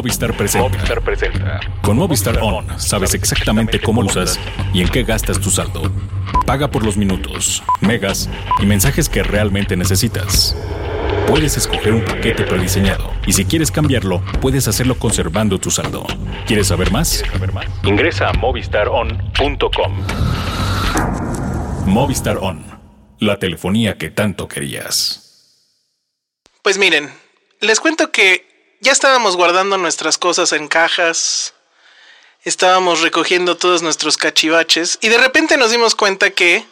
people today. Movistar presenta. Con Movistar On sabes exactamente cómo lo usas y en qué gastas tu saldo. Paga por los minutos, megas y mensajes que realmente necesitas. Puedes escoger un paquete prediseñado y si quieres cambiarlo, puedes hacerlo conservando tu saldo. ¿Quieres saber más? Ingresa a movistaron.com. Movistar On, la telefonía que tanto querías. Pues miren, les cuento que ya estábamos guardando nuestras cosas en cajas, estábamos recogiendo todos nuestros cachivaches y de repente nos dimos cuenta que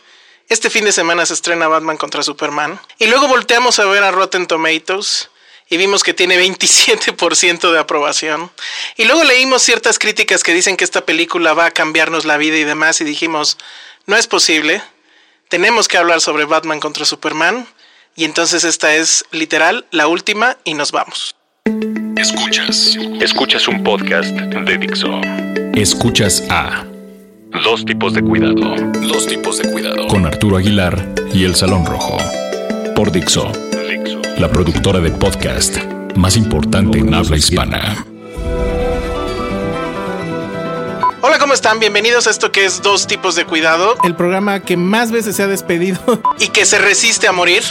este fin de semana se estrena Batman contra Superman y luego volteamos a ver a Rotten Tomatoes y vimos que tiene 27% de aprobación y luego leímos ciertas críticas que dicen que esta película va a cambiarnos la vida y demás y dijimos, no es posible, tenemos que hablar sobre Batman contra Superman y entonces esta es literal la última y nos vamos. Escuchas. Escuchas un podcast de Dixo. Escuchas a Dos tipos de cuidado. Dos tipos de cuidado. Con Arturo Aguilar y El Salón Rojo. Por Dixo. La productora de podcast más importante en habla hispana. Hola, ¿cómo están? Bienvenidos a esto que es Dos tipos de cuidado el programa que más veces se ha despedido. y que se resiste a morir.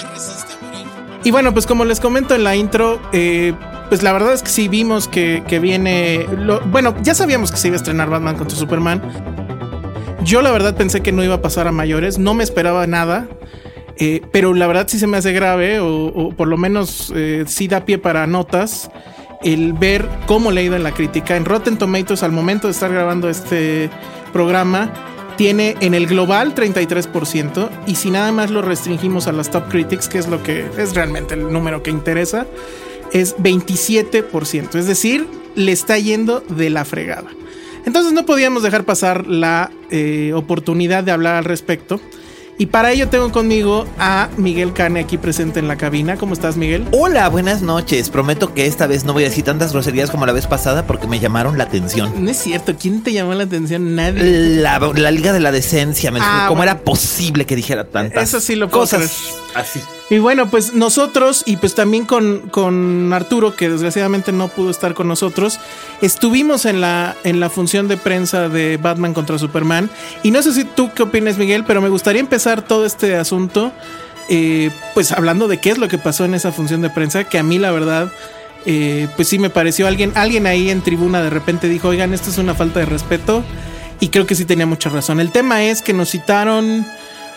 Y bueno, pues como les comento en la intro, eh, pues la verdad es que sí vimos que, que viene. lo- bueno, ya sabíamos que se iba a estrenar Batman contra Superman. Yo la verdad pensé que no iba a pasar a mayores, no me esperaba nada. eh, pero la verdad sí se me hace grave, o, o por lo menos eh, sí da pie para notas, el ver cómo le ha en la crítica. En Rotten Tomatoes, al momento de estar grabando este programa, tiene en el global 33%, y si nada más lo restringimos a las top critics, que es lo que es realmente el número que interesa, es 27%. Es decir, le está yendo de la fregada. Entonces no podíamos dejar pasar la eh, oportunidad de hablar al respecto. Y para ello tengo conmigo a Miguel Cane aquí presente en la cabina. ¿Cómo estás, Miguel? Hola, buenas noches. Prometo que esta vez no voy a decir tantas groserías como la vez pasada porque me llamaron la atención. No es cierto, ¿quién te llamó la atención? Nadie. La, la Liga de la Decencia, me Ah, ¿cómo bueno. era posible que dijera tantas Eso sí lo puedo cosas así? Y bueno, pues nosotros y pues también con, con Arturo, que desgraciadamente no pudo estar con nosotros, estuvimos en la, en la función de prensa de Batman contra Superman. Y no sé si tú qué opinas, Miguel, pero me gustaría empezar todo este asunto, eh, pues hablando de qué es lo que pasó en esa función de prensa, que a mí la verdad... eh, pues sí me pareció alguien, alguien ahí en tribuna de repente dijo, oigan, esto es una falta de respeto. Y creo que sí tenía mucha razón. El tema es que nos citaron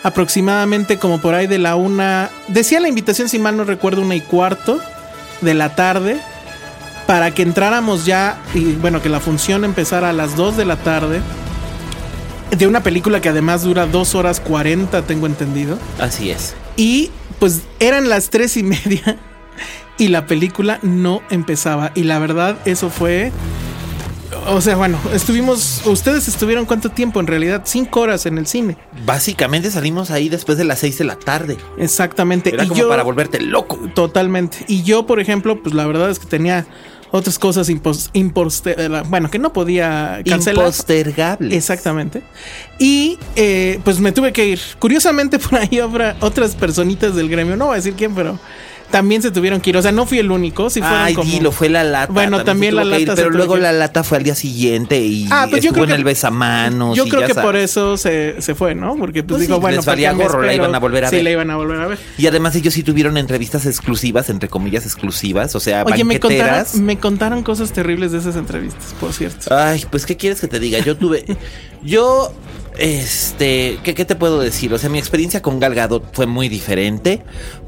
aproximadamente como por ahí de la una. Decía la invitación, si mal no recuerdo, una y cuarto de la tarde. Para que entráramos ya. Y bueno, que la función empezara a las 2 de la tarde. De una película que además dura 2 horas 40, tengo entendido. Así es. Y pues eran las tres y media. Y la película no empezaba. Y la verdad, eso fue. O sea, bueno, estuvimos. Ustedes estuvieron cuánto tiempo en realidad? Cinco horas en el cine. Básicamente salimos ahí después de las 6 de la tarde. Exactamente. Era y como yo, para volverte loco. Totalmente. Y yo, por ejemplo, pues la verdad es que tenía otras cosas impos- eh, bueno, que no podía cancelar. Impostergable. Exactamente. Y eh, pues me tuve que ir. Curiosamente, por ahí habrá otras personitas del gremio, no voy a decir quién, pero también se tuvieron que ir. O sea, no fui el único. Si fueron Ay, como... dilo, fue la lata. Bueno, también la ir, lata se Pero luego que ir. la lata fue al día siguiente y Ah, pues yo estuvo creo en que- el besamanos. Yo creo que sabes. por eso se, se fue, ¿no? Porque pues, Pues digo, sí, bueno, les ¿para valía gorro, la iban a volver a sí, ver. la iban a volver a ver. Y además ellos sí tuvieron entrevistas exclusivas, entre comillas exclusivas, o sea, Oye, me contaron, me contaron cosas terribles de esas entrevistas, por cierto. Ay, pues, ¿qué quieres que te diga? Yo tuve. Yo. Este. ¿qué, qué te puedo decir? O sea, mi experiencia con Gal Gadot fue muy diferente.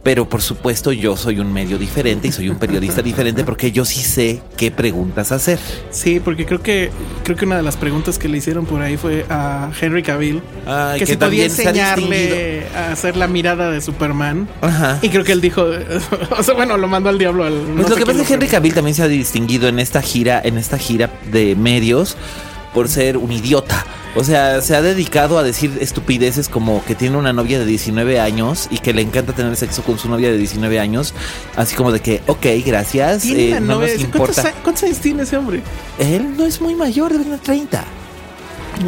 Pero por supuesto, yo soy un medio diferente y soy un periodista diferente porque yo sí sé qué preguntas hacer. Sí, porque creo que creo que una de las preguntas que le hicieron por ahí fue a Henry Cavill Ay, que, que si podía enseñarle a hacer la mirada de Superman. Ajá. Y creo que él dijo, o sea, bueno, lo mandó al diablo al. no Pues lo que pasa es que Henry. Cavill también se ha distinguido en esta gira, en esta gira de medios por ser un idiota. O sea, se ha dedicado a decir estupideces como que tiene una novia de 19 años y que le encanta tener sexo con su novia de 19 años. Así como de que, ok, gracias. Tiene eh, una no novia. nos ¿Cuántos, importa. cuántos años tiene ese hombre? Él no es muy mayor, debe tener 30.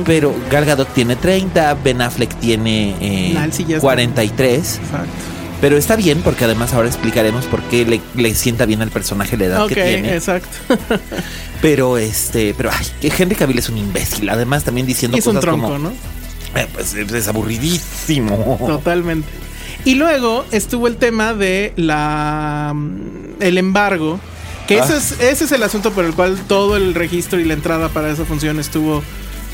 Pero Gal Gadot tiene 30, Ben Affleck tiene eh, Nancy ya está. 43. Exacto. Pero está bien porque además ahora explicaremos por qué le, le sienta bien al personaje la edad que tiene. exacto. Pero este, pero ay, que Henry Cavill es un imbécil. Además, también diciendo es un cosas tronco, como, ¿no? "Eh, pues es aburridísimo. Totalmente. Y luego estuvo el tema de la mm, el embargo. Que ese, Ah. es, ese es el asunto por el cual todo el registro y la entrada para esa función estuvo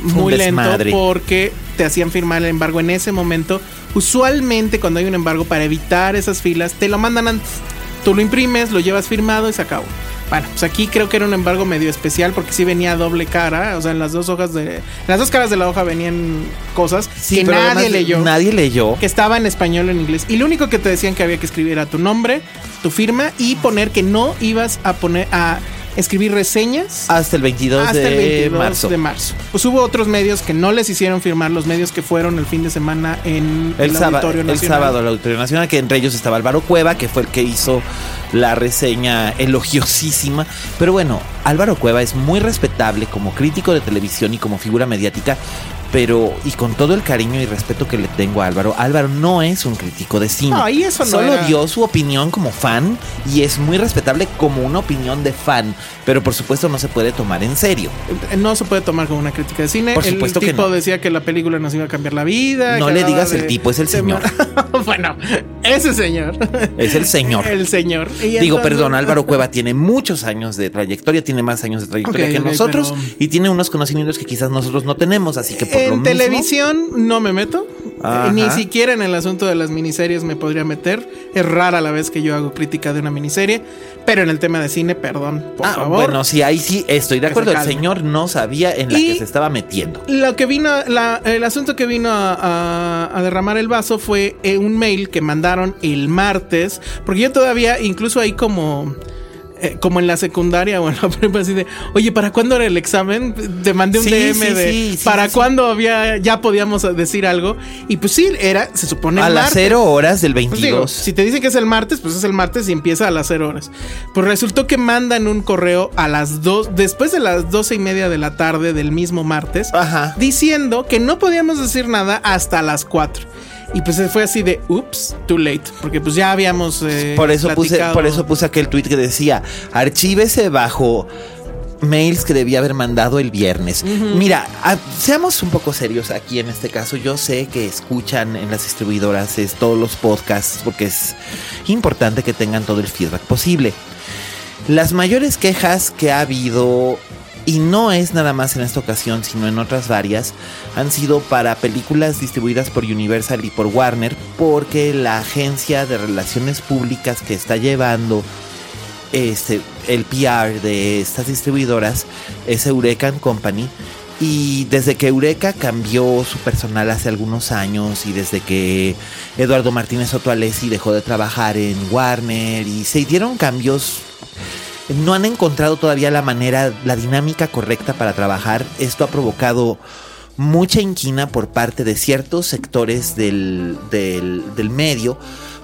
muy lento porque te hacían firmar el embargo en ese momento. Usualmente cuando hay un embargo para evitar esas filas, te lo mandan antes. Tú lo imprimes, lo llevas firmado y se acabó. Bueno, pues aquí creo que era un embargo medio especial porque sí venía doble cara, o sea, en las dos hojas de en las dos caras de la hoja venían cosas que pero nadie leyó Nadie leyó. que estaba en español o en inglés. Y lo único que te decían que había que escribir era tu nombre, tu firma y poner que no ibas a poner a escribir reseñas Hasta el 22 hasta de el 22 marzo. de marzo. Pues hubo otros medios que no les hicieron firmar, los medios que fueron el fin de semana en El, el, sábado, Auditorio el Nacional. sábado al Auditorio Nacional, que entre ellos estaba Álvaro Cueva, que fue el que hizo la reseña elogiosísima. Pero bueno, Álvaro Cueva es muy respetable como crítico de televisión y como figura mediática. Pero, y con todo el cariño y respeto que le tengo a Álvaro, Álvaro no es un crítico de cine. No, y eso no Solo era- dio su opinión como fan y es muy respetable como una opinión de fan. Pero por supuesto no se puede tomar en serio. No se puede tomar como una crítica de cine. Por el supuesto que tipo no. decía que la película nos iba a cambiar la vida. No le digas el tipo, es el señor. bueno, ese señor. Es el señor. El señor. Y Digo, entonces- perdón, Álvaro Cueva tiene muchos años de trayectoria, tiene más años de trayectoria que nosotros pero- y tiene unos conocimientos que quizás nosotros no tenemos, así que por en televisión no me meto. Ajá. Ni siquiera en el asunto de las miniseries me podría meter. Es rara la vez que yo hago crítica de una miniserie. Pero en el tema de cine, perdón, por Ah, favor. bueno, sí, ahí sí estoy de acuerdo. se El señor no sabía en la Y- que se estaba metiendo. Lo que vino, la- el asunto que vino a, a- a derramar el vaso fue eh, un mail que mandaron el martes, porque yo todavía, incluso ahí como, eh, como en la secundaria o en la prepa, así de, oye, ¿para cuándo era el examen? Te mandé un Sí, DM sí, de, sí, ¿para cuándo había, ya podíamos decir algo? Y pues sí, era, se supone A el las martes. cero horas del Pues 22. digo, si te dicen que es el martes, pues es el martes y empieza a las 0 horas. Pues resultó que mandan un correo a las 2, después de las doce y media de la tarde del mismo martes, Ajá. diciendo que no podíamos decir nada hasta las 4. Y pues fue así de, ups, too late, porque pues ya habíamos... eh, por eso puse, por eso puse aquel tweet que decía, archívese bajo mails que debía haber mandado el viernes. Mira, a- seamos un poco serios aquí en este caso. Yo sé que escuchan en las distribuidoras es, todos los podcasts porque es importante que tengan todo el feedback posible. Las mayores quejas que ha habido, y no es nada más en esta ocasión, sino en otras varias, han sido para películas distribuidas por Universal y por Warner, porque la agencia de relaciones públicas que está llevando este, el PR de estas distribuidoras es Eureka Company. Y desde que Eureka cambió su personal hace algunos años y desde que Eduardo Martínez Soto Alessi dejó de trabajar en Warner y se dieron cambios no han encontrado todavía la manera, la dinámica correcta para trabajar. Esto ha provocado mucha inquina por parte de ciertos sectores del, del, del medio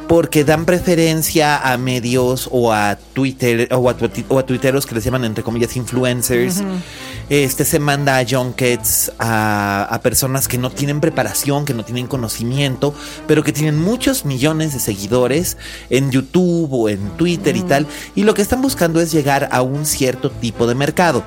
porque dan preferencia a medios o a Twitter o a, tuiti- o a tuiteros que les llaman entre comillas influencers Este se manda a junkets a, a personas que no tienen preparación, que no tienen conocimiento, pero que tienen muchos millones de seguidores en YouTube o en Twitter y tal. Y lo que están buscando es llegar a un cierto tipo de mercado.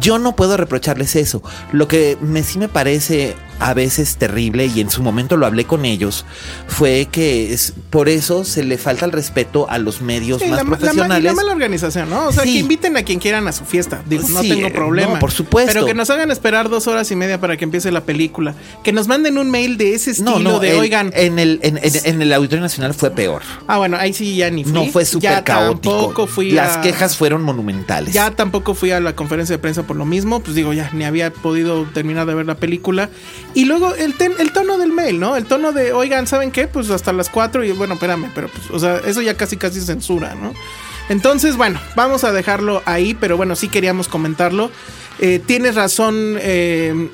Yo no puedo reprocharles eso. Lo que me sí me parece a veces terrible y en su momento lo hablé con ellos fue que es por eso se le falta el respeto a los medios Sí, más la, ma- la profesionales. la mala organización, ¿no? O sea, Sí. que inviten a quien quieran a su fiesta. Digo, no tengo problema. no, por supuesto. Pero que nos hagan esperar dos horas y media para que empiece la película. Que nos manden un mail de ese estilo no, no, de, en- oigan. En el, en, en- en el Auditorio Nacional fue peor. ah, bueno, ahí sí ya ni fui. No fue súper caótico. Tampoco fui Las a- quejas fueron monumentales. Ya tampoco fui a la conferencia de prensa por lo mismo, pues digo, ya ni había podido terminar de ver la película. Y luego el, ten- el tono del mail, ¿no? El tono de, oigan, ¿saben qué? Pues hasta las 4 y bueno, espérame, pero pues, o sea, eso ya casi casi censura, ¿no? Entonces, bueno, vamos a dejarlo ahí, pero bueno, sí queríamos comentarlo. Eh, tienes razón, eh,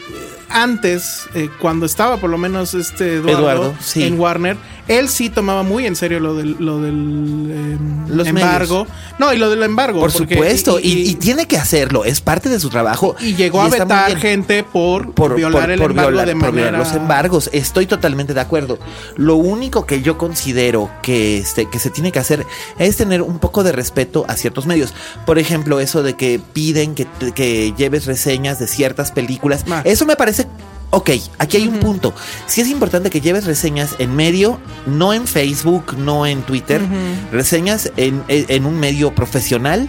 antes, eh, cuando estaba por lo menos este Eduardo, Eduardo, sí. en Warner, él sí tomaba muy en serio lo del, lo del eh, Los embargo. No, y lo del embargo. Por porque- supuesto, y, y tiene que hacerlo, es parte de su trabajo. y llegó a vetar gente por, por violar por- el por embargo violar- de por violar manera. los embargos. Estoy totalmente de acuerdo. Lo único que yo considero que, este, que se tiene que hacer es tener un poco de respeto a ciertos medios. Por ejemplo, eso de que piden que, que lleves reseñas de ciertas películas. Ah. Eso me parece. Ok, aquí hay un punto. Sí es importante que lleves reseñas en medio, no en Facebook, no en Twitter, reseñas en, en- en un medio profesional,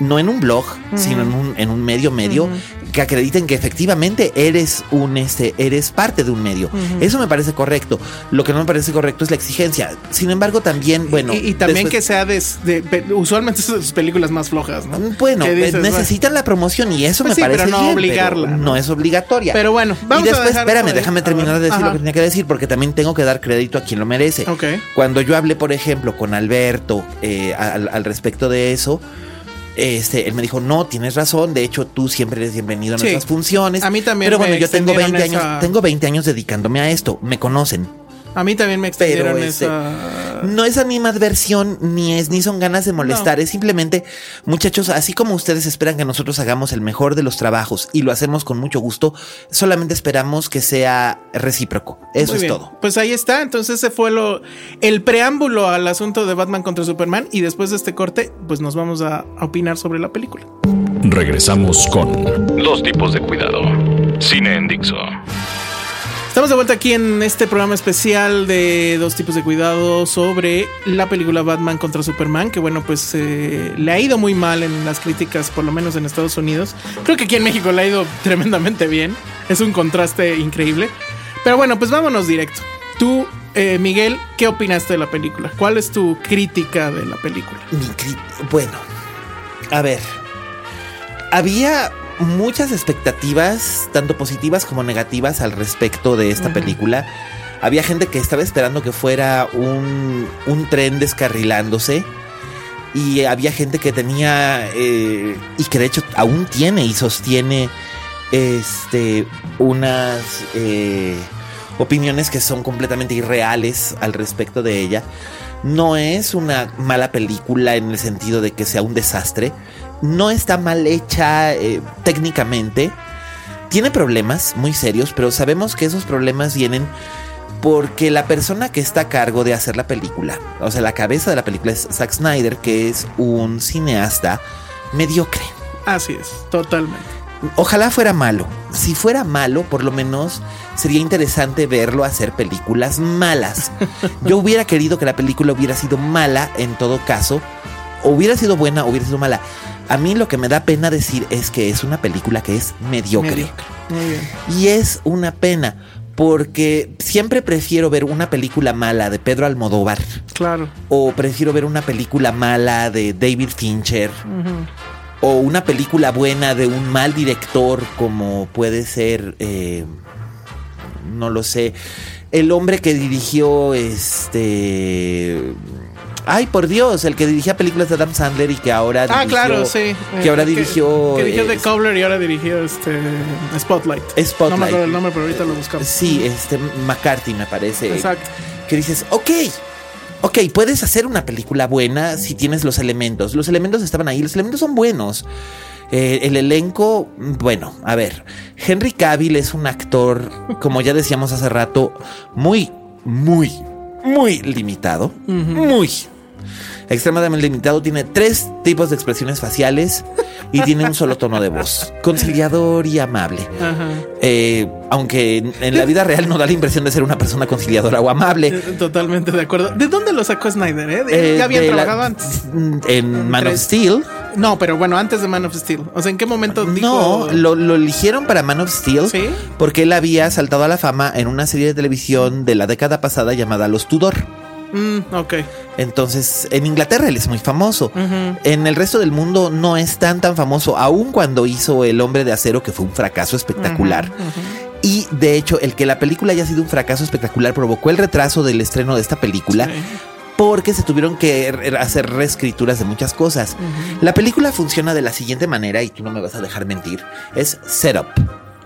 no en un blog, sino en un, en un medio medio, que acrediten que efectivamente eres un este, eres parte de un medio. Eso me parece correcto. Lo que no me parece correcto es la exigencia. Sin embargo, también, bueno. y, y también después- que sea de, de- usualmente son sus películas más flojas, ¿no? Bueno, dices, eh, necesitan la promoción y eso Pues me sí, parece pero no bien, obligarla, pero ¿no? no es obligatoria. Pero bueno, vamos y a después, dejar espérame, déjame A terminar de decir ajá. lo que tenía que decir porque también tengo que dar crédito a quien lo merece. Ok. Cuando yo hablé, por ejemplo, con Alberto eh, al, al respecto de eso, este, él me dijo, no, tienes razón, de hecho tú siempre eres bienvenido a Sí. nuestras funciones. A mí también Pero bueno, yo tengo 20 extendieron años, tengo 20 años dedicándome a esto, me conocen. A mí también me Pero extendieron este, esa. No es animadversión ni es ni son ganas de molestar, es simplemente muchachos, así como ustedes esperan que nosotros hagamos el mejor de los trabajos y lo hacemos con mucho gusto, solamente esperamos que sea recíproco. Eso Muy es bien. todo. Pues ahí está. Entonces ese fue lo el preámbulo al asunto de Batman contra Superman. Y después de este corte, pues nos vamos a, a opinar sobre la película. Regresamos con Dos tipos de cuidado. Cine en Dixo. Estamos de vuelta aquí en este programa especial de dos tipos de cuidado sobre la película Batman contra Superman, que bueno, pues eh, le ha ido muy mal en las críticas, por lo menos en Estados Unidos. Creo que aquí en México le ha ido tremendamente bien. Es un contraste increíble. Pero bueno, pues vámonos directo. Tú, eh, Miguel, ¿qué opinaste de la película? ¿Cuál es tu crítica de la película? Mi Bueno, a ver. Había muchas expectativas, tanto positivas como negativas, al respecto de esta película. Había gente que estaba esperando que fuera un, un tren descarrilándose. Y había gente que tenía, eh, y que de hecho aún tiene y sostiene, este, unas eh, opiniones que son completamente irreales al respecto de ella. No es una mala película en el sentido de que sea un desastre. No está mal hecha eh, técnicamente. Tiene problemas muy serios, pero sabemos que esos problemas vienen porque la persona que está a cargo de hacer la película, o sea, la cabeza de la película es Zack Snyder, que es un cineasta mediocre. Así es, totalmente. Ojalá fuera malo. Si fuera malo, por lo menos sería interesante verlo hacer películas malas. Yo hubiera querido que la película hubiera sido mala en todo caso. O hubiera sido buena o hubiera sido mala. A mí lo que me da pena decir es que es una película que es mediocre. Mediocre. Muy bien. Y es una pena. Porque siempre prefiero ver una película mala de Pedro Almodóvar. Claro. O prefiero ver una película mala de David Fincher. O una película buena de un mal director como puede ser, eh, no lo sé, el hombre que dirigió este... Ay, por Dios, el que dirigía películas de Adam Sandler y que ahora Ah, dirigió- claro, sí. Que ahora Eh, dirigió... Que, dirigió The eh, Cobbler y ahora dirigió este Spotlight. Spotlight. No me acuerdo el nombre, pero ahorita lo buscamos. Sí, este McCarthy me parece. Exacto. que dices, ok, ok, puedes hacer una película buena si tienes los elementos. Los elementos estaban ahí, los elementos son buenos. Eh, el elenco, bueno, a ver, Henry Cavill es un actor, como ya decíamos hace rato, muy, muy, muy limitado. Muy extremadamente limitado. Tiene tres tipos de expresiones faciales y tiene un solo tono de voz. Conciliador y amable. Eh, aunque en la vida real no da la impresión de ser una persona conciliadora o amable. Eh, totalmente de acuerdo. ¿De dónde lo sacó Snyder? Eh? ya había trabajado antes. En Man of Steel. No, pero bueno, antes de Man of Steel. O sea, ¿en qué momento dijo? No, lo, lo eligieron para Man of Steel. ¿Sí? Porque él había saltado a la fama en una serie de televisión de la década pasada llamada Los Tudor. Mm, ok. Entonces, en Inglaterra él es muy famoso. En el resto del mundo no es tan tan famoso, aun cuando hizo El hombre de acero, que fue un fracaso espectacular. Y de hecho, el que la película haya sido un fracaso espectacular provocó el retraso del estreno de esta película. Porque se tuvieron que hacer reescrituras de muchas cosas. La película funciona de la siguiente manera, y tú no me vas a dejar mentir: es setup.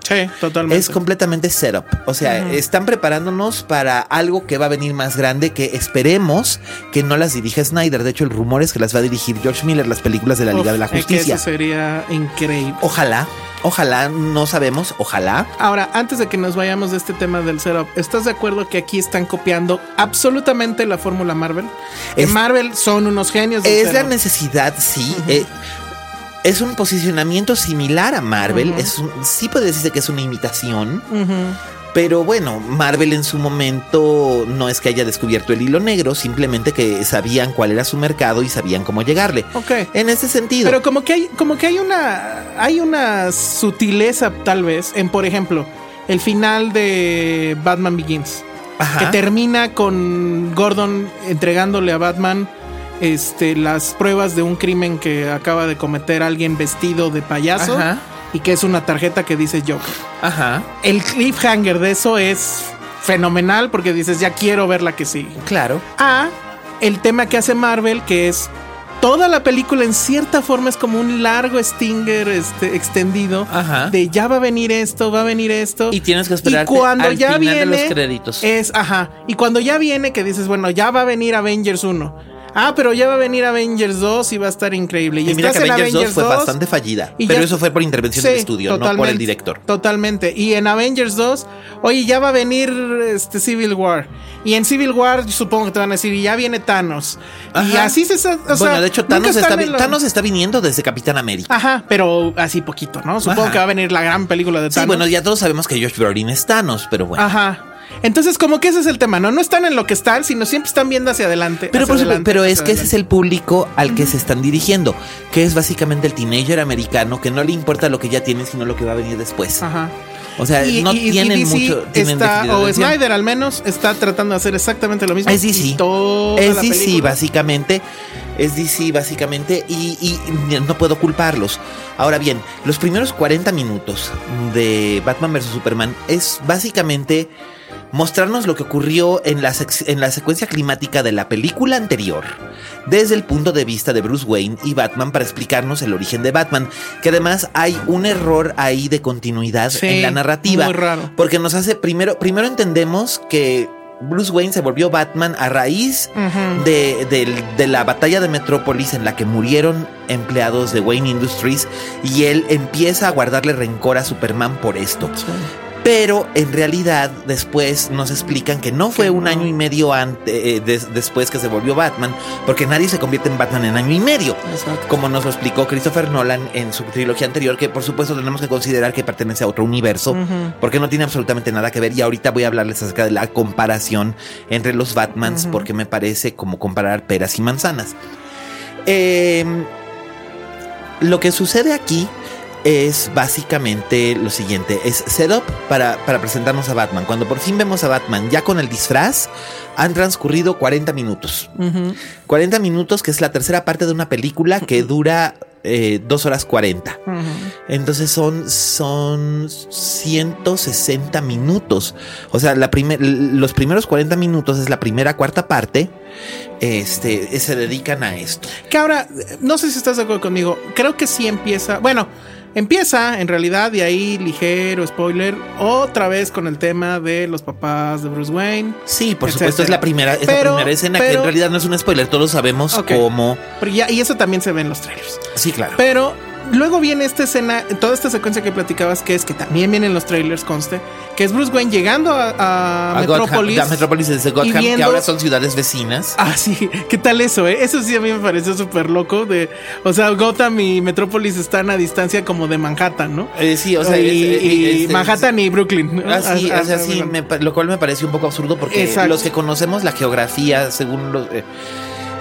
Sí, totalmente. Es completamente setup. O sea, están preparándonos para algo que va a venir más grande que esperemos que no las dirija Snyder. De hecho, el rumor es que las va a dirigir George Miller, las películas de la Liga de la Justicia. eso sería increíble. Ojalá. Ojalá, no sabemos, ojalá. Ahora, antes de que nos vayamos de este tema del setup, ¿estás de acuerdo que aquí están copiando absolutamente la fórmula Marvel? Que Marvel son unos genios. es la necesidad, sí es un posicionamiento similar a Marvel. es sí puede decirse que es una imitación. Pero bueno, Marvel en su momento no es que haya descubierto el hilo negro, simplemente que sabían cuál era su mercado y sabían cómo llegarle. Ok. En ese sentido. Pero como que hay, como que hay una. hay una sutileza, tal vez, en por ejemplo, el final de Batman Begins. Que termina con Gordon entregándole a Batman este, las pruebas de un crimen que acaba de cometer alguien vestido de payaso y que es una tarjeta que dice Joker. Ajá. El cliffhanger de eso es fenomenal porque dices, ya quiero ver la que sigue. Claro. A el tema que hace Marvel, que es toda la película en cierta forma es como un largo stinger este, extendido ajá. de ya va a venir esto, va a venir esto. Y tienes que esperar cuando ya viene, los créditos. Es, ajá. Y cuando ya viene que dices, bueno, ya va a venir Avengers 1 ah, pero ya va a venir Avengers 2 y va a estar increíble. Y, mira que Avengers, 2 fue bastante fallida. pero eso fue por intervención del estudio, no por el director. Totalmente. Y en Avengers 2, oye, ya va a venir este Civil War. Y en Civil War, supongo que te van a decir, y ya viene Thanos. Y así se está. bueno, de hecho, Thanos está, Thanos está viniendo desde Capitán América. Ajá, pero así poquito, ¿no? Supongo que va a venir la gran película de Thanos. Sí, bueno, ya todos sabemos que Josh Brolin es Thanos, pero bueno. Ajá. Entonces, como que ese es el tema, ¿no? No están en lo que están, sino siempre están viendo hacia adelante. Pero, pero es que ese es el público al que se están dirigiendo, que es básicamente el teenager americano que no le importa lo que ya tiene, sino lo que va a venir después. Ajá. O sea, no tienen mucho. o Snyder al menos está tratando de hacer exactamente lo mismo. Es DC. Es DC, básicamente. Es DC, básicamente. Y, y, no puedo culparlos. Ahora bien, los primeros 40 minutos de Batman vs. Superman es básicamente mostrarnos lo que ocurrió en la, en la secuencia climática de la película anterior, desde el punto de vista de Bruce Wayne y Batman para explicarnos el origen de Batman, que además hay un error ahí de continuidad en la narrativa, muy raro. porque nos hace primero primero entendemos que Bruce Wayne se volvió Batman a raíz de, la batalla de Metrópolis en la que murieron empleados de Wayne Industries y él empieza a guardarle rencor a Superman por esto. Pero en realidad después nos explican que no fue un año y medio antes, eh, después que se volvió Batman, porque nadie se convierte en Batman en año y medio. Como nos lo explicó Christopher Nolan en su trilogía anterior, que por supuesto tenemos que considerar que pertenece a otro universo, porque no tiene absolutamente nada que ver. Y ahorita voy a hablarles acerca de la comparación entre los Batmans, porque me parece como comparar peras y manzanas. Em, lo que sucede aquí es básicamente lo siguiente, es setup para, para presentarnos a Batman. Cuando por fin vemos a Batman ya con el disfraz, han transcurrido 40 minutos. 40 minutos, que es la tercera parte de una película que dura eh, 2 horas 40. Entonces son, son 160 minutos. O sea, la los primeros 40 minutos es la primera cuarta parte. Este, se dedican a esto. Que ahora, no sé si estás de acuerdo conmigo, creo que sí empieza, bueno, Empieza, en realidad, de ahí ligero spoiler, otra vez con el tema de los papás de Bruce Wayne. Sí, por supuesto, es la primera, primera escena que en realidad no es un spoiler, todos sabemos cómo. y eso también se ve en los trailers. Sí, claro. Pero luego viene esta escena, toda esta secuencia que platicabas, que es que también viene en los trailers, conste, que es Bruce Wayne llegando a, a, A Metrópolis. Gotham- a Metrópolis desde Gotham, que ahora son ciudades vecinas. Ah, sí, ¿qué tal eso, eh? Eso sí a mí me pareció súper loco. De, o sea, Gotham y Metrópolis están a distancia como de Manhattan, ¿no? Eh, sí, o sea, y, es- eh, y es- Manhattan y Brooklyn. ¿no? Ah, sí, Ah, o sea, ah, sí, me lo cual me pareció un poco absurdo porque Exacto. los que conocemos la geografía, según los... eh,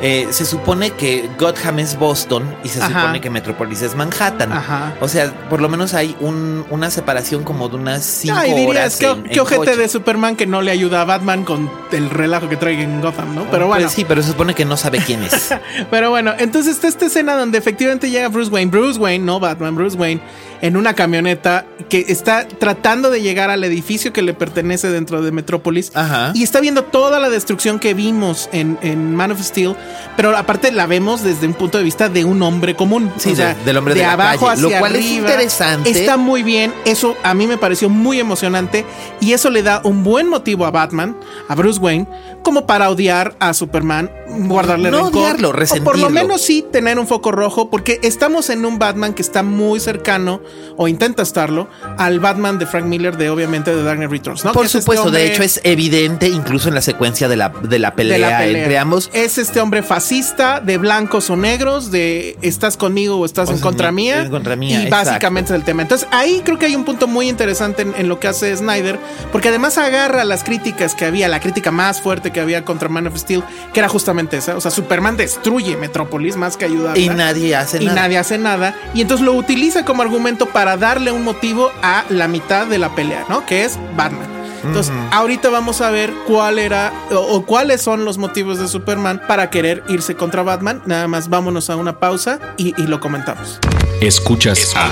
eh, se supone que Gotham es Boston y se Ajá. supone que Metrópolis es Manhattan. Ajá. O sea, por lo menos hay un- una separación como de unas cinco dirías, horas. ¿qué, en- qué en ojete coche. de Superman que no le ayuda a Batman con el relajo que trae en Gotham, ¿no? Pero bueno. Pues sí, pero se supone que no sabe quién es. Pero bueno, entonces está esta escena donde efectivamente llega Bruce Wayne, Bruce Wayne, no Batman, Bruce Wayne, en una camioneta que está tratando de llegar al edificio que le pertenece dentro de Metrópolis. Ajá. Y está viendo toda la destrucción que vimos en, en Man of Steel, pero aparte la vemos desde un punto de vista de un hombre común. Sí, de- del hombre de la abajo calle, lo hacia cual es interesante. Está muy bien, eso a mí me pareció muy emocionante y eso le da un buen motivo a Batman, a Bruce Wayne, como para odiar a Superman, guardarle No rencor. odiarlo, o por lo menos sí tener un foco rojo, porque estamos en un Batman que está muy cercano, o intenta estarlo, al Batman de Frank Miller de obviamente de Dark Knight Returns, ¿no? Por este supuesto, hombre de hecho es evidente incluso en la secuencia de la, de la, pelea, de la pelea. entre ambos. Es este hombre fascista, de blancos o negros, de estás conmigo o estás O en contra mía. en contra mía, Y exacto. básicamente es el tema. Entonces ahí creo que hay un punto muy interesante en, en lo que hace Snyder, porque además agarra las críticas que había, la crítica más fuerte que había contra Man of Steel, que era justamente esa. O sea, Superman destruye Metrópolis más que ayudarla. Y nadie hace y nada. nadie hace nada. Y entonces lo utiliza como argumento para darle un motivo a la mitad de la pelea, ¿no? Que es Batman. Entonces, ahorita vamos a ver cuál era o, o cuáles son los motivos de Superman para querer irse contra Batman. Nada más vámonos a una pausa y, y lo comentamos. Escuchas, a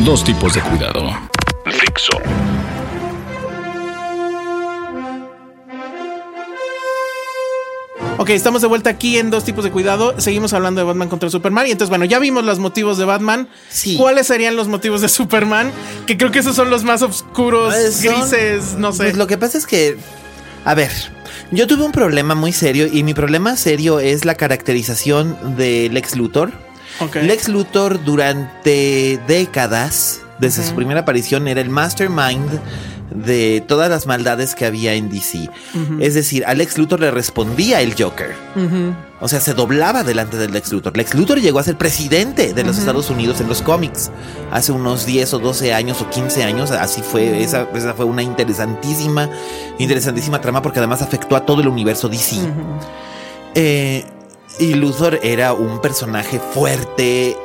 dos tipos de cuidado. Fixo. Ok, estamos de vuelta aquí en dos tipos de cuidado. Seguimos hablando de Batman contra Superman. Y entonces, bueno, ya vimos los motivos de Batman. Sí. ¿Cuáles serían los motivos de Superman? Que creo que esos son los más oscuros, Pues son- grises, no sé. Pues lo que pasa es que, a ver, yo tuve un problema muy serio y mi problema serio es la caracterización de Lex Luthor. Lex Luthor durante décadas, desde su primera aparición, era el mastermind de todas las maldades que había en DC. Es decir, a Lex Luthor le respondía el Joker. O sea, se doblaba delante del Lex Luthor. Lex Luthor llegó a ser presidente de los Estados Unidos en los cómics hace unos 10 o 12 años o 15 años. Así fue, esa, esa fue una interesantísima, interesantísima trama porque además afectó a todo el universo DC. Eh, y Luthor era un personaje fuerte,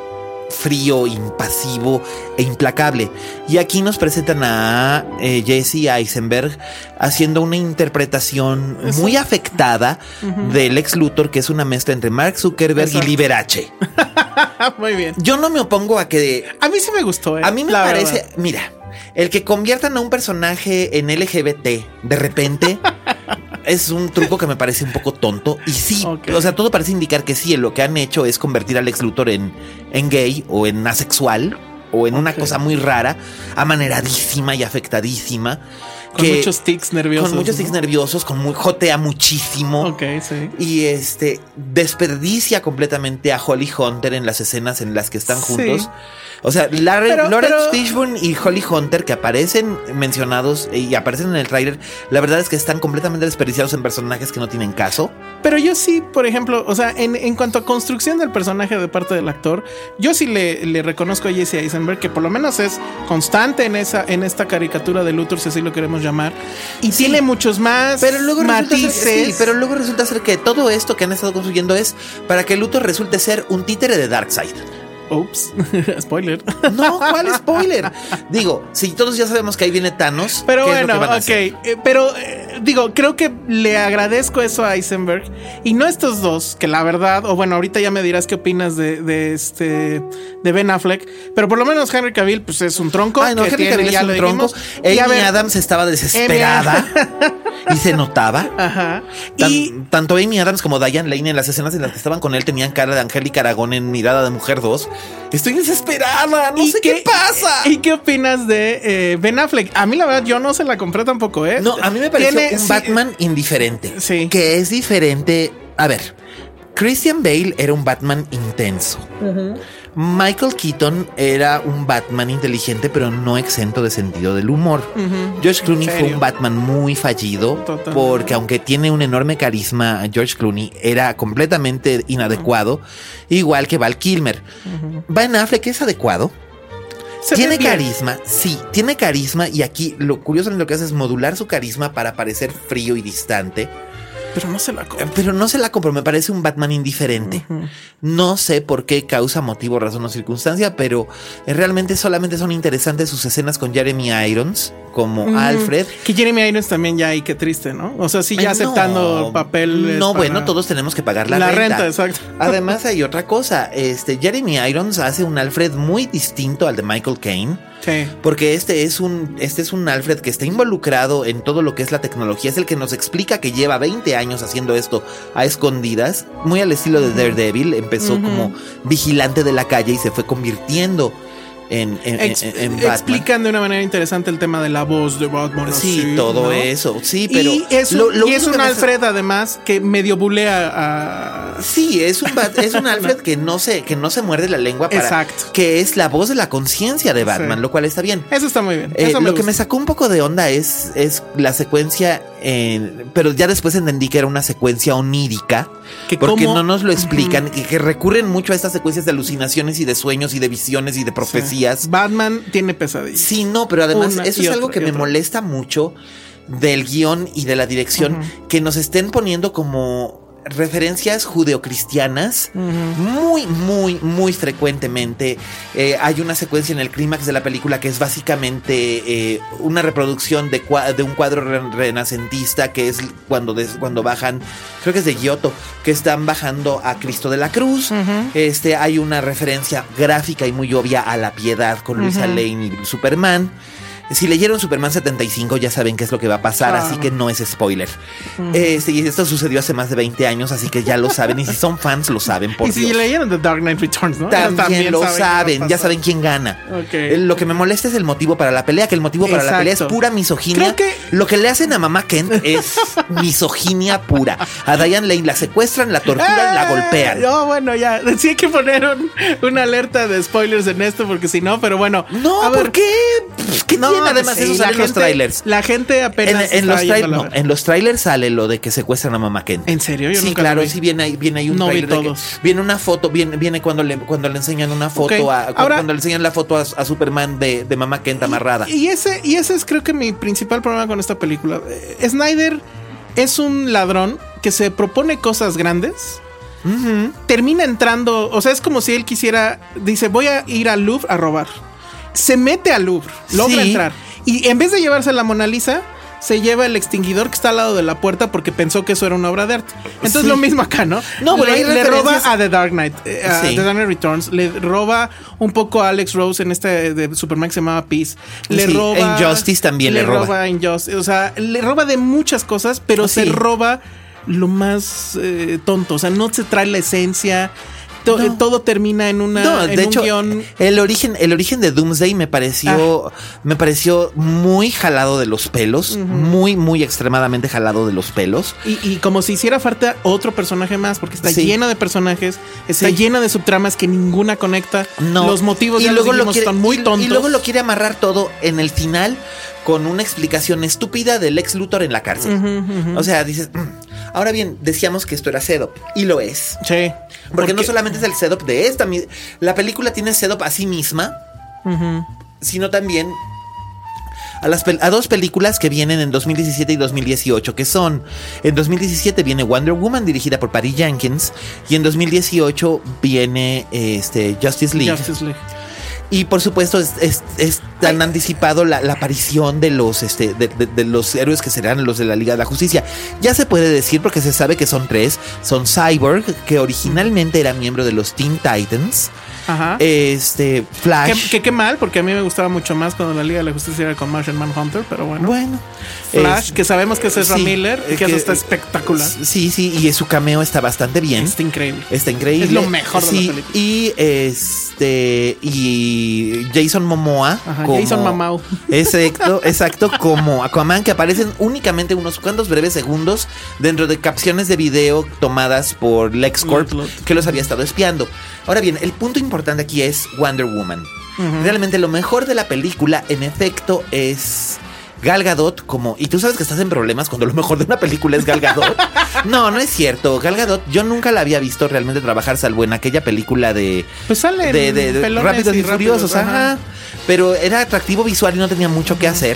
frío, impasivo e implacable. Y aquí nos presentan a eh, Jesse Eisenberg haciendo una interpretación muy afectada del ex Luthor, que es una mezcla entre Mark Zuckerberg Exacto. y Liberace. Muy bien. Yo no me opongo a que A mí sí me gustó, ¿eh? a mí me parece, verdad. mira, el que conviertan a un personaje en LGBT de repente es un truco que me parece un poco tonto. Y sí, o sea, todo parece indicar que sí, lo que han hecho es convertir al ex Luthor en, en gay o en asexual o en una cosa muy rara, amaneradísima y afectadísima. Con muchos tics nerviosos, Con muchos ¿no? tics nerviosos, con muy jotea muchísimo. Ok, sí. Y este desperdicia completamente a Holly Hunter en las escenas en las que están Sí. juntos. O sea, Larry- Pero- Lawrence Fishburne y Holly Hunter que aparecen mencionados y aparecen en el tráiler, la verdad es que están completamente desperdiciados en personajes que no tienen caso. Pero yo sí, por ejemplo, o sea, en, en cuanto a construcción del personaje de parte del actor, yo sí le, le reconozco a Jesse Eisenberg que por lo menos es constante en esa en esta caricatura de Luthor, si así lo queremos llamar, y Sí. tiene muchos más Pero luego ser, matices. sí, pero luego resulta ser que todo esto que han estado construyendo es para que Luthor resulte ser un títere de Darkseid. Ups, spoiler. No, ¿cuál spoiler? Digo, si todos ya sabemos que ahí viene Thanos, Pero ¿qué es lo bueno, ok. eh, pero eh, digo, creo que le agradezco eso a Eisenberg. Y no estos dos, que la verdad, o bueno, ahorita ya me dirás qué opinas de, de este de Ben Affleck. Pero por lo menos Henry Cavill, pues es un tronco. Ay, no, que Henry tiene, Cavill es ya un tronco. dijimos. Y a Amy ver, Adams estaba desesperada y se notaba. Ajá. Tan- y tanto Amy Adams como Diane Lane en las escenas en las que estaban con él tenían cara de Angélica Aragón en Mirada de Mujer 2. Estoy desesperada, no ¿Y sé qué, pasa. ¿Y qué opinas de eh, Ben Affleck? A mí la verdad yo no se la compré tampoco, ¿eh? No, a mí me pareció Tiene- un sí, Batman indiferente. Sí. Que es diferente. A ver, Christian Bale era un Batman intenso. Michael Keaton era un Batman inteligente, pero no exento de sentido del humor. George Clooney fue un Batman muy fallido, Totalmente. porque aunque tiene un enorme carisma, George Clooney era completamente inadecuado, igual que Val Kilmer. Ben Affleck es adecuado. Se tiene carisma, sí, tiene carisma y aquí lo curioso en lo que hace es modular su carisma para parecer frío y distante. Pero no se la compro. Pero no se la compro, me parece un Batman indiferente. No sé por qué causa, motivo, razón o circunstancia, pero realmente solamente son interesantes sus escenas con Jeremy Irons como Alfred. Que Jeremy Irons también ya, y qué triste, ¿no? O sea, sí, ya Ay, aceptando no, el papel. No, para- bueno, todos tenemos que pagar la, La renta. renta, exacto. Además, hay otra cosa. Este Jeremy Irons hace un Alfred muy distinto al de Michael Caine. Sí. Porque este es un este es un Alfred que está involucrado en todo lo que es la tecnología, es el que nos explica que lleva 20 años haciendo esto a escondidas, muy al estilo de Daredevil, empezó como vigilante de la calle y se fue convirtiendo en, en- Ex- en- explican de una manera interesante el tema de la voz de Batman. Sí, así, todo ¿no? eso, sí, pero y es un, lo- lo y es único un que me- Alfred, además, que medio bulea a. Sí, es un es un Alfred que no se que no se muerde la lengua para Exacto. que es la voz de la conciencia de Batman, Sí. lo cual está bien. Eso está muy bien. Eh, lo que me sacó un poco de onda es, es la secuencia, en- pero ya después entendí que era una secuencia onírica, Que porque cómo- no nos lo explican, y que recurren mucho a estas secuencias de alucinaciones y de sueños y de visiones y de profecías. Batman tiene pesadillas. Sí, no, pero además Una eso es algo que me otra. molesta mucho del guion y de la dirección, que nos estén poniendo como referencias judeocristianas muy, muy, muy frecuentemente. Eh, hay una secuencia en el clímax de la película que es básicamente eh, una reproducción de, un cuadro re- renacentista que es cuando, cuando bajan, creo que es de Giotto, que están bajando a Cristo de la Cruz. Este, hay una referencia gráfica y muy obvia a la piedad con Luisa Lane y Superman. Si leyeron Superman 75 ya saben qué es lo que va a pasar, así que no es spoiler. Este, y esto sucedió hace más de 20 años, así que ya lo saben. Y si son fans, lo saben, por y si leyeron The Dark Knight Returns, ¿no? También, lo va a saben, ya saben quién gana. Ok. Eh, Lo que me molesta es el motivo para la pelea, que el motivo para la pelea es pura misoginia. Creo que- Lo que le hacen a mamá Kent es misoginia pura. A Diane Lane la secuestran, la torturan, la ¡Eh! golpean. No, bueno, ya. Sí hay que poner un- una alerta de spoilers en esto, porque si no, pero bueno. No, a ver, ¿por qué? Pff, ¿Qué No, tiene? Además, sí, eso sale en los trailers. La gente En, apenas. en los trailers, no, en los trailers sale lo de que secuestran a mamá Kent. ¿En serio? Yo sí, nunca claro, sí viene ahí, viene ahí un No vi trailer de que- todos. viene una foto, viene, viene cuando le cuando le enseñan una foto a ahora- cuando le enseñan la foto a, a Superman de, de mamá Kent amarrada. Y ese, y ese es creo que mi principal problema con esta película. Eh, Snyder es un ladrón que se propone cosas grandes. Termina entrando, o sea, es como si él quisiera, dice, voy a ir al Louvre a robar. Se mete al Louvre, logra Sí. entrar. Y en vez de llevarse la Mona Lisa, se lleva el extinguidor que está al lado de la puerta porque pensó que eso era una obra de arte. Entonces Sí. lo mismo acá, ¿no? No, pero le, le roba a The Dark Knight, eh, a Sí. The Dark Knight Returns, le roba un poco a Alex Rose en este de Superman que se llamaba Peace, le Sí, roba Injustice también le roba. Injustice, o sea, le roba de muchas cosas, pero se Sí. roba lo más eh, tonto, o sea, no se trae la esencia. To- No. Todo termina en una No, en de un hecho, guion. el origen, el origen de Doomsday me pareció, Ah. me pareció muy jalado de los pelos, muy, muy extremadamente jalado de los pelos. Y, y como si hiciera falta otro personaje más, porque está Sí. llena de personajes, está Sí. llena de subtramas que ninguna conecta. No. Los motivos y ya luego los lo quiere, son muy tontos. Y luego lo quiere amarrar todo en el final con una explicación estúpida del ex Luthor en la cárcel. O sea, dices, "Mm". Ahora bien, decíamos que esto era setup y lo es. Sí. Porque, no solamente es el setup de esta, la película tiene setup a sí misma, sino también a, las a dos películas que vienen en 2017 y 2018, que son, en 2017 viene Wonder Woman dirigida por Patty Jenkins y en 2018 viene este, Justice League. Justice League. Y por supuesto es, es- es tan anticipado la, la aparición de los este de, de- de los héroes que serán los de la Liga de la Justicia. Ya se puede decir porque se sabe que son tres. Son Cyborg, que originalmente era miembro de los Teen Titans. Ajá. Este, Flash. Que, qué mal, porque a mí me gustaba mucho más cuando la Liga de la Justicia era con Martian Manhunter, pero bueno. Bueno. Flash, Es- que sabemos que es Ezra sí, Miller, y es que eso que- está espectacular. Sí, sí, y su cameo está bastante bien. Está increíble. Está increíble. Es lo mejor de la película. Y este. Y Jason Momoa. Ajá, Jason Mamau. Exacto, exacto, como Aquaman, que aparecen únicamente unos cuantos breves segundos dentro de capciones de video tomadas por LexCorp, Lex Luthor. que los había estado espiando. Ahora bien, el punto importante aquí es Wonder Woman. Realmente lo mejor de la película, en efecto, es. Gal Gadot como y tú sabes que estás en problemas cuando lo mejor de una película es Gal Gadot. no, no es cierto. Gal Gadot yo nunca la había visto realmente trabajar salvo en aquella película de Pues salen de, de- de Rápidos y, Furiosos, rápidos, ajá. ajá. Pero era atractivo visual y no tenía mucho que hacer.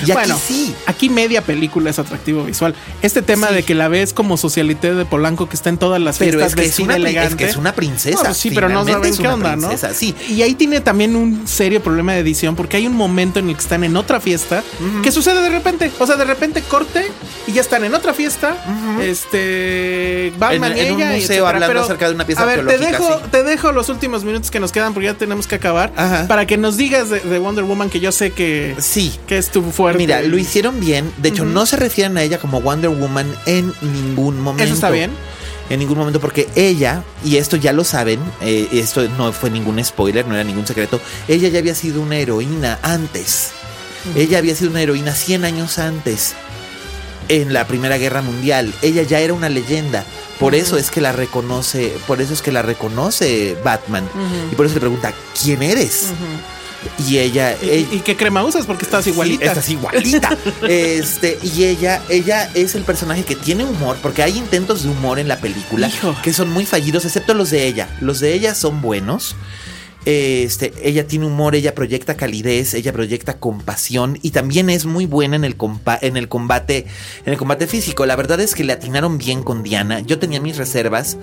Y aquí bueno, sí. aquí media película es atractivo visual. Este tema Sí. de que la ves como socialité de Polanco que está en todas las Pero fiestas es que es vestida una, pri- elegante. es que es una princesa. No, pues sí, pero no saben es qué onda, ¿no? princesa, Sí. Y ahí tiene también un serio problema de edición porque hay un momento en el que están en otra fiesta que sucede de repente. O sea, de repente corte y ya están en otra fiesta. Este. Batman En- y en ella. y museo etcétera. hablando Pero, acerca de una pieza A ver, te dejo, sí. te dejo los últimos minutos que nos quedan porque ya tenemos que acabar. Ajá. Para que nos digas de, de Wonder Woman que yo sé que, Sí. que es tu fuerte. Mira, lo hicieron bien. De hecho, no se refieren a ella como Wonder Woman en ningún momento. Eso está bien. En ningún momento, porque ella, y esto ya lo saben, eh, esto no fue ningún spoiler, no era ningún secreto, ella ya había sido una heroína antes. Ella había sido una heroína 100 años antes, en la Primera Guerra Mundial. Ella ya era una leyenda. Por eso es que la reconoce, por eso es que la reconoce Batman. Y por eso le pregunta, ¿quién eres? Y ella, ¿Y, ella- y qué crema usas? Porque estás Sí, igualita. estás igualita. este, y ella, ella es el personaje que tiene humor, porque hay intentos de humor en la película Hijo. que son muy fallidos, excepto los de ella. Los de ella son buenos. Este, ella tiene humor, ella proyecta calidez, ella proyecta compasión y también es muy buena en el, compa- en el combate, en el combate físico. La verdad es que le atinaron bien con Diana. Yo tenía mis reservas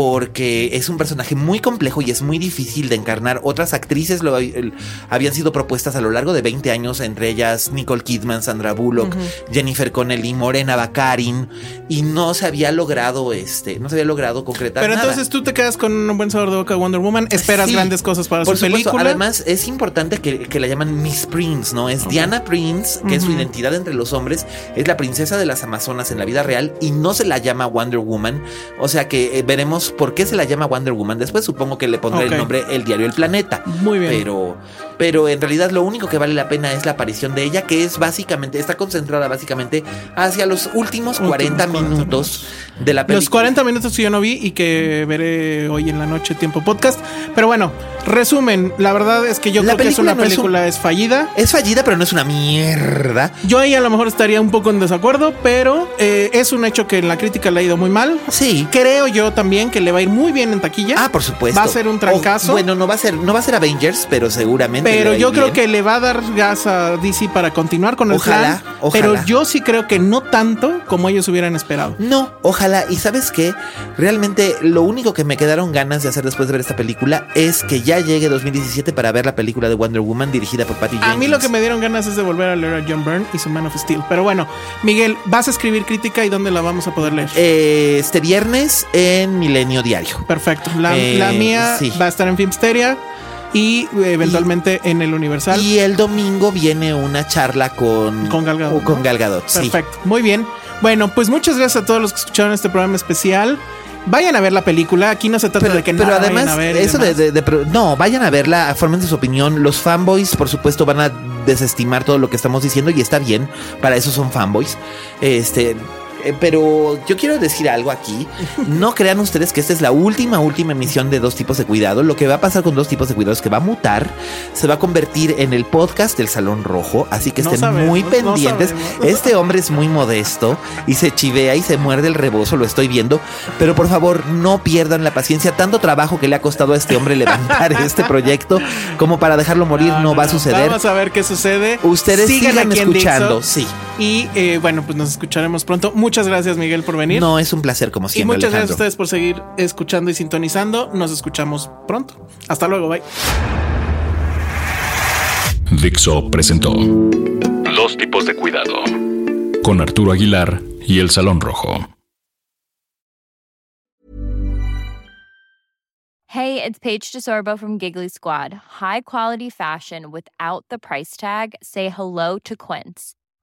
porque es un personaje muy complejo y es muy difícil de encarnar. Otras actrices lo el- habían sido propuestas a lo largo de 20 años, entre ellas Nicole Kidman, Sandra Bullock, Jennifer Connelly, Morena Baccarin, y no se había logrado este, no se había logrado concretar Pero nada. entonces tú te quedas con un buen sabor de boca de Wonder Woman. Esperas Sí, grandes cosas para por su supuesto. película. Además, es importante que, que la llaman Miss Prince, ¿no? Es Diana Prince, que es su identidad entre los hombres, es la princesa de las Amazonas en la vida real y no se la llama Wonder Woman. O sea que eh, veremos por qué se la llama Wonder Woman. Después supongo que le pondré el nombre El Diario El Planeta. Muy bien. Pero, pero en realidad lo único que vale la pena es la aparición de ella, que es básicamente, está concentrada básicamente hacia los últimos 40 40 minutos de la película. Los 40 minutos que yo no vi y que veré hoy en la noche tiempo podcast. Pero bueno, resumen, la verdad es que yo La creo que es una no es un- película es fallida. Es fallida, pero no es una mierda. Yo ahí a lo mejor estaría un poco en desacuerdo, pero eh, es un hecho que en la crítica le ha ido muy mal. Sí. Creo yo también que le va a ir muy bien en taquilla. Ah, por supuesto. Va a ser un trancazo. O, bueno, no va a ser, no va a ser Avengers, pero seguramente. Pero yo creo bien. que le va a dar gas a DC para continuar con el Ojalá, plan. ojalá. Pero yo sí creo que no tanto como ellos hubieran esperado. No, ojalá. Y sabes qué? Realmente lo único que me quedaron ganas de hacer después de ver esta película es que ya llegue 2017 para ver la película de Wonder Woman dirigida por Patty Jenkins. A mí lo que me dieron ganas es de volver a leer a John Byrne y su Man of Steel. Pero bueno, Miguel, vas a escribir crítica y dónde la vamos a poder leer. Eh, este viernes en Milenio Diario. Perfecto. La, eh, la mía sí. va a estar en Filmsteria y eh, eventualmente en el Universal. Y el domingo viene una charla con Con Gal Gadot, o Con ¿no? Gal Gadot, sí. Perfecto. Muy bien. Bueno, pues muchas gracias a todos los que escucharon este programa especial. Vayan a ver la película. Aquí no se trata de que no pero la además, vayan a ver eso de, No, vayan a verla, formen su opinión. Los fanboys, por supuesto, van a desestimar todo lo que estamos diciendo y está bien. Para eso son fanboys. Este. Eh, Pero yo quiero decir algo aquí. No crean ustedes que esta es la última, última emisión de dos tipos de cuidado. Lo que va a pasar con dos tipos de cuidado es que va a mutar, se va a convertir en el podcast del Salón Rojo. Así que No estén sabemos, muy pendientes. Este hombre es muy modesto y se chivea y se muerde el rebozo, lo estoy viendo. Pero por favor, no pierdan la paciencia. Tanto trabajo que le ha costado a este hombre levantar este proyecto como para dejarlo morir no, va a suceder. Vamos a ver qué sucede. Ustedes sigan, escuchando, sí. Y eh, bueno, pues nos escucharemos pronto. Muchas gracias, Miguel, por venir. No, es un placer como y siempre, muchas gracias a ustedes por seguir escuchando y sintonizando. Nos escuchamos pronto. Hasta luego, bye. Dixo presentó Dos tipos de cuidado con Arturo Aguilar y El Salón Rojo. Hey, it's Paige DeSorbo from Giggly Squad. High quality fashion without the price tag. Say hello to Quince.